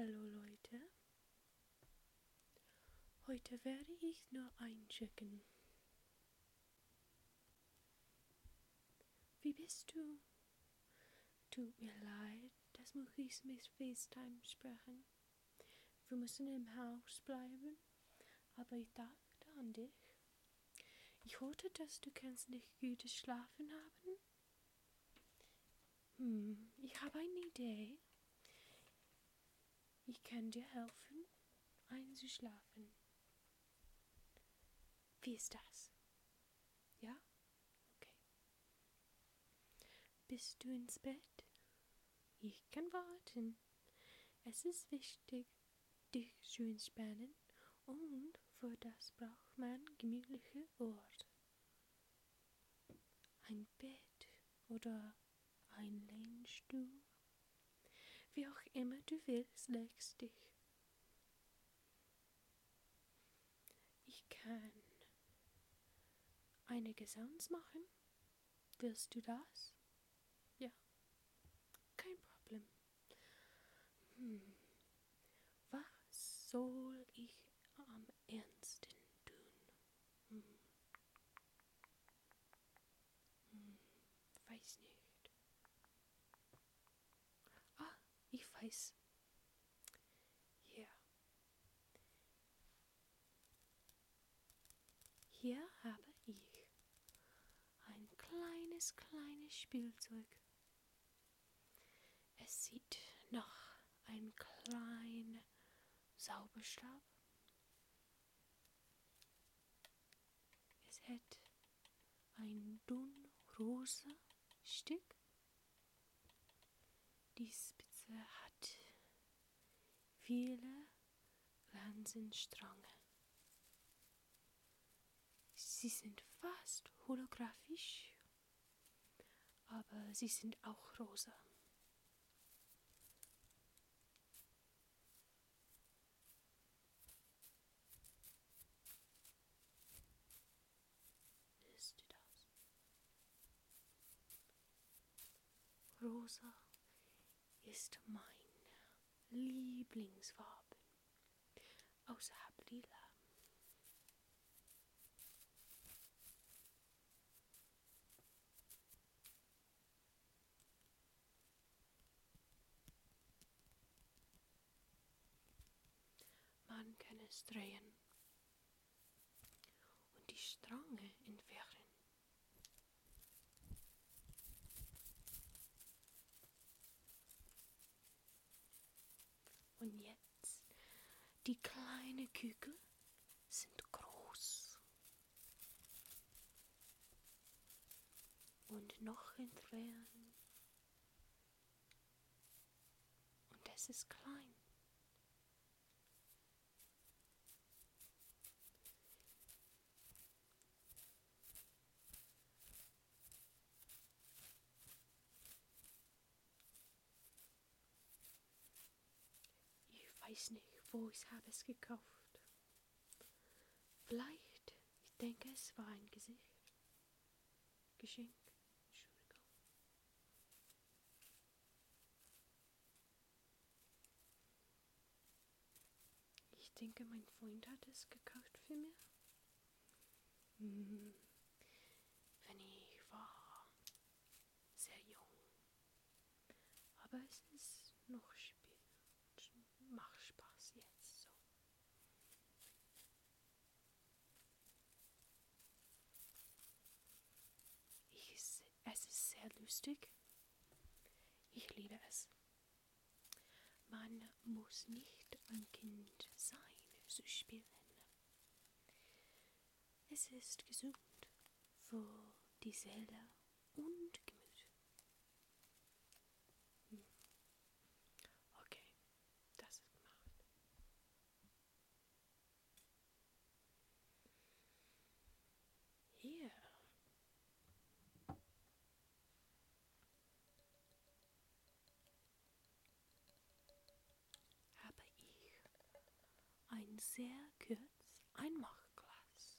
Hallo Leute. Heute werde ich nur einchecken. Wie bist du? Tut mir leid, das muss ich mit FaceTime sprechen. Wir müssen im Haus bleiben, aber ich dachte an dich. Ich hoffe, dass du kannst nicht gutes Schlafen haben. Hm, ich habe eine Idee. Ich kann dir helfen, einzuschlafen. Wie ist das? Ja? Okay. Bist du ins Bett? Ich kann warten. Es ist wichtig, dich zu entspannen und für das braucht man gemütliche Orte. Ein Bett oder ein Lehnstuhl. Wie auch immer du willst, legst dich. Ich kann einige Sounds machen. Willst du das? Ja, kein Problem. Hm. Was soll ich am ernsten tun? Hm. Hm. Weiß nicht. Ah, ich weiß. Hier. Hier habe ich ein kleines, kleines Spielzeug. Es sieht nach einem kleinen Zauberstab. Es hat ein dünn rosa Stück. Die Spitze viele Lanzenstränge. Sie sind fast holographisch, aber sie sind auch rosa. Ist das? Rosa ist mein Lieblingsfarbe, außerhalb lila. Man kann es drehen und die Stränge entfernen. Und jetzt, die kleinen Kügel sind groß. Und noch entfernen. Und es ist klein. Ich weiß nicht, wo ich habe es gekauft. Vielleicht, ich denke, es war ein Gesicht. Geschenk. Entschuldigung. Ich denke, mein Freund hat es gekauft für mich. Hm. Wenn ich war sehr jung. Aber es ist noch Spiel. Macht Spaß jetzt so. Ich, es ist sehr lustig. Ich liebe es. Man muss nicht ein Kind sein, zu spielen. Es ist gesund für die Seele und sehr kurz ein Machglas.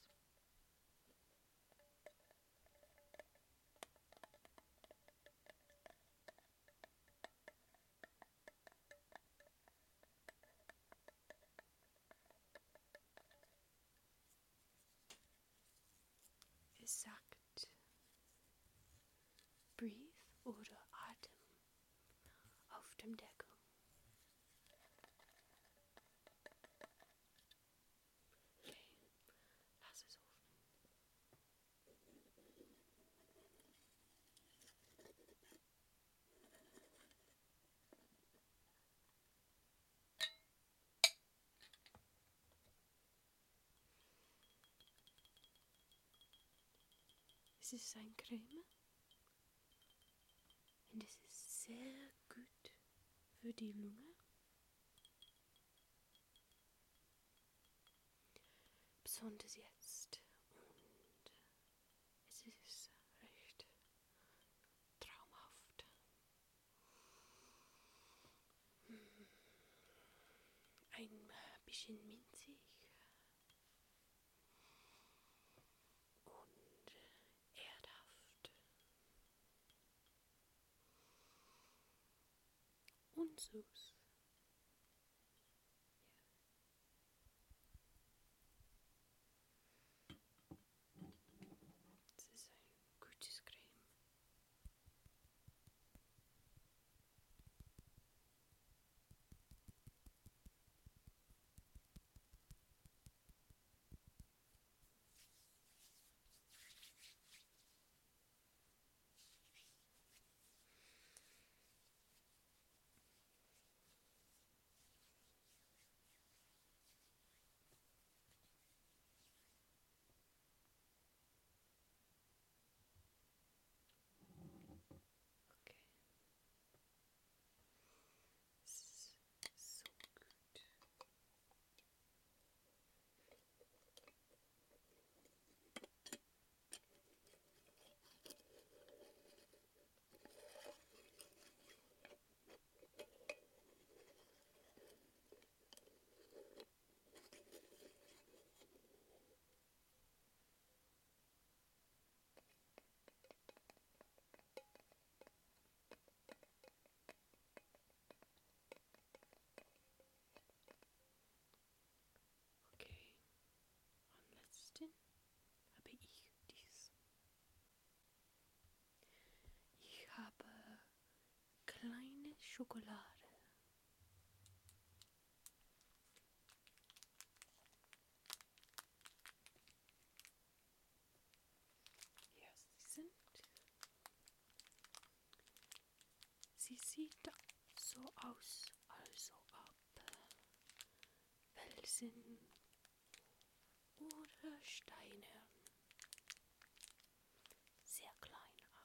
Es sagt, breathe oder Es ist ein Creme und es ist sehr gut für die Lunge. Besonders jetzt. Und es ist recht traumhaft. Ein bisschen minzig. Und erdhaft. Und süß. Es ist ein gutes Creme. Okay. Es ist so gut. Okay. Am letzten habe ich dies. Ich habe kleine Schokolade. Sind. Sie sieht so aus, also ob Felsen oder Steine. Sehr klein aber.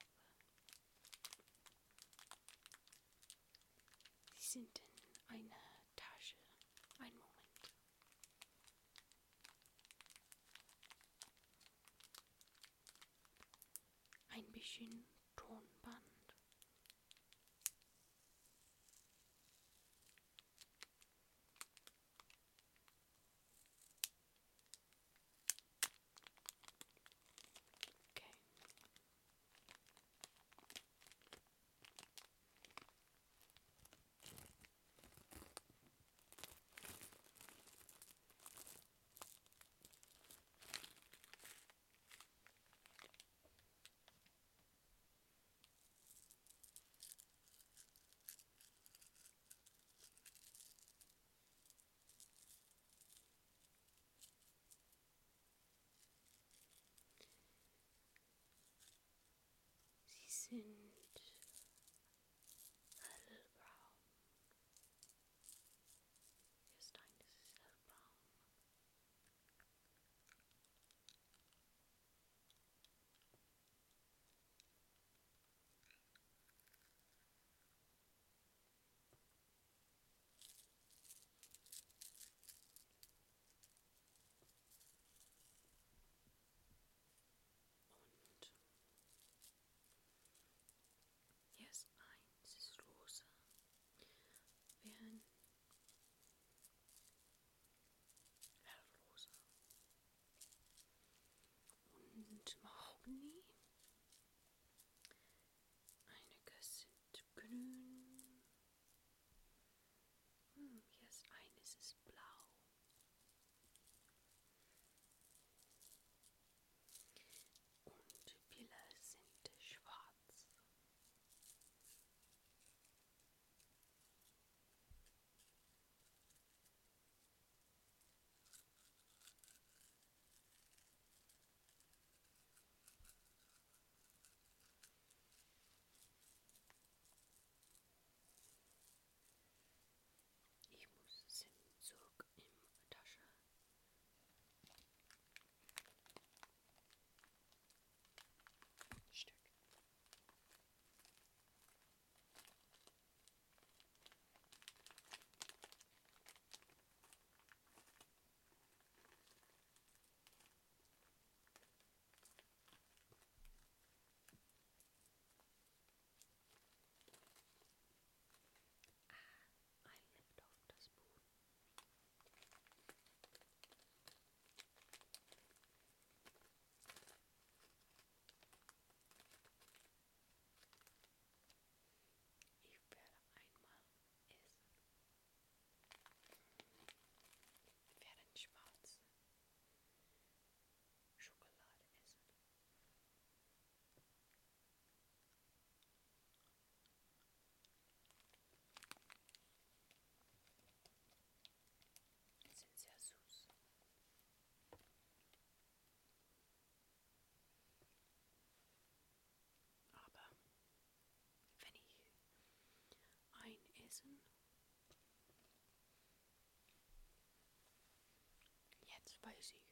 Sie sind in einer Tasche. Ein Moment. Ein bisschen Tonband. Okay. Sie company essen. Jetzt weiß ich.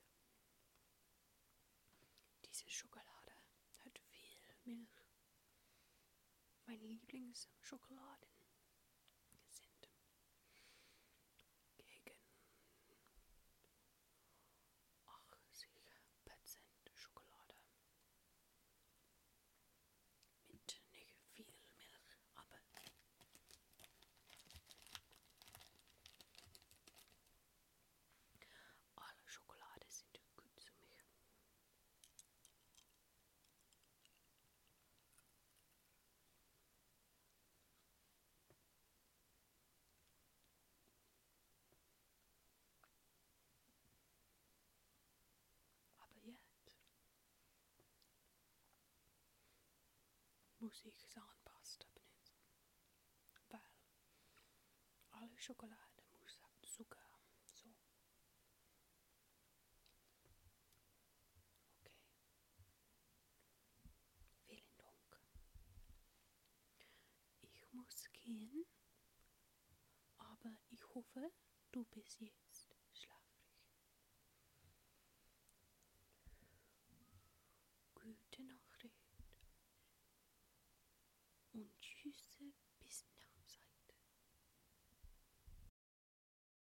Diese Schokolade hat viel Milch. Meine Lieblingsschokoladen sind gegen 80% Schokolade. Mit nicht viel Milch, aber alle Schokolade sind gut zu mir. Aber jetzt muss ich Zahnpasta benutzen, weil alle Schokolade muss Zucker. So. Okay. Vielen Dank. Ich muss gehen, aber ich hoffe, du bist jetzt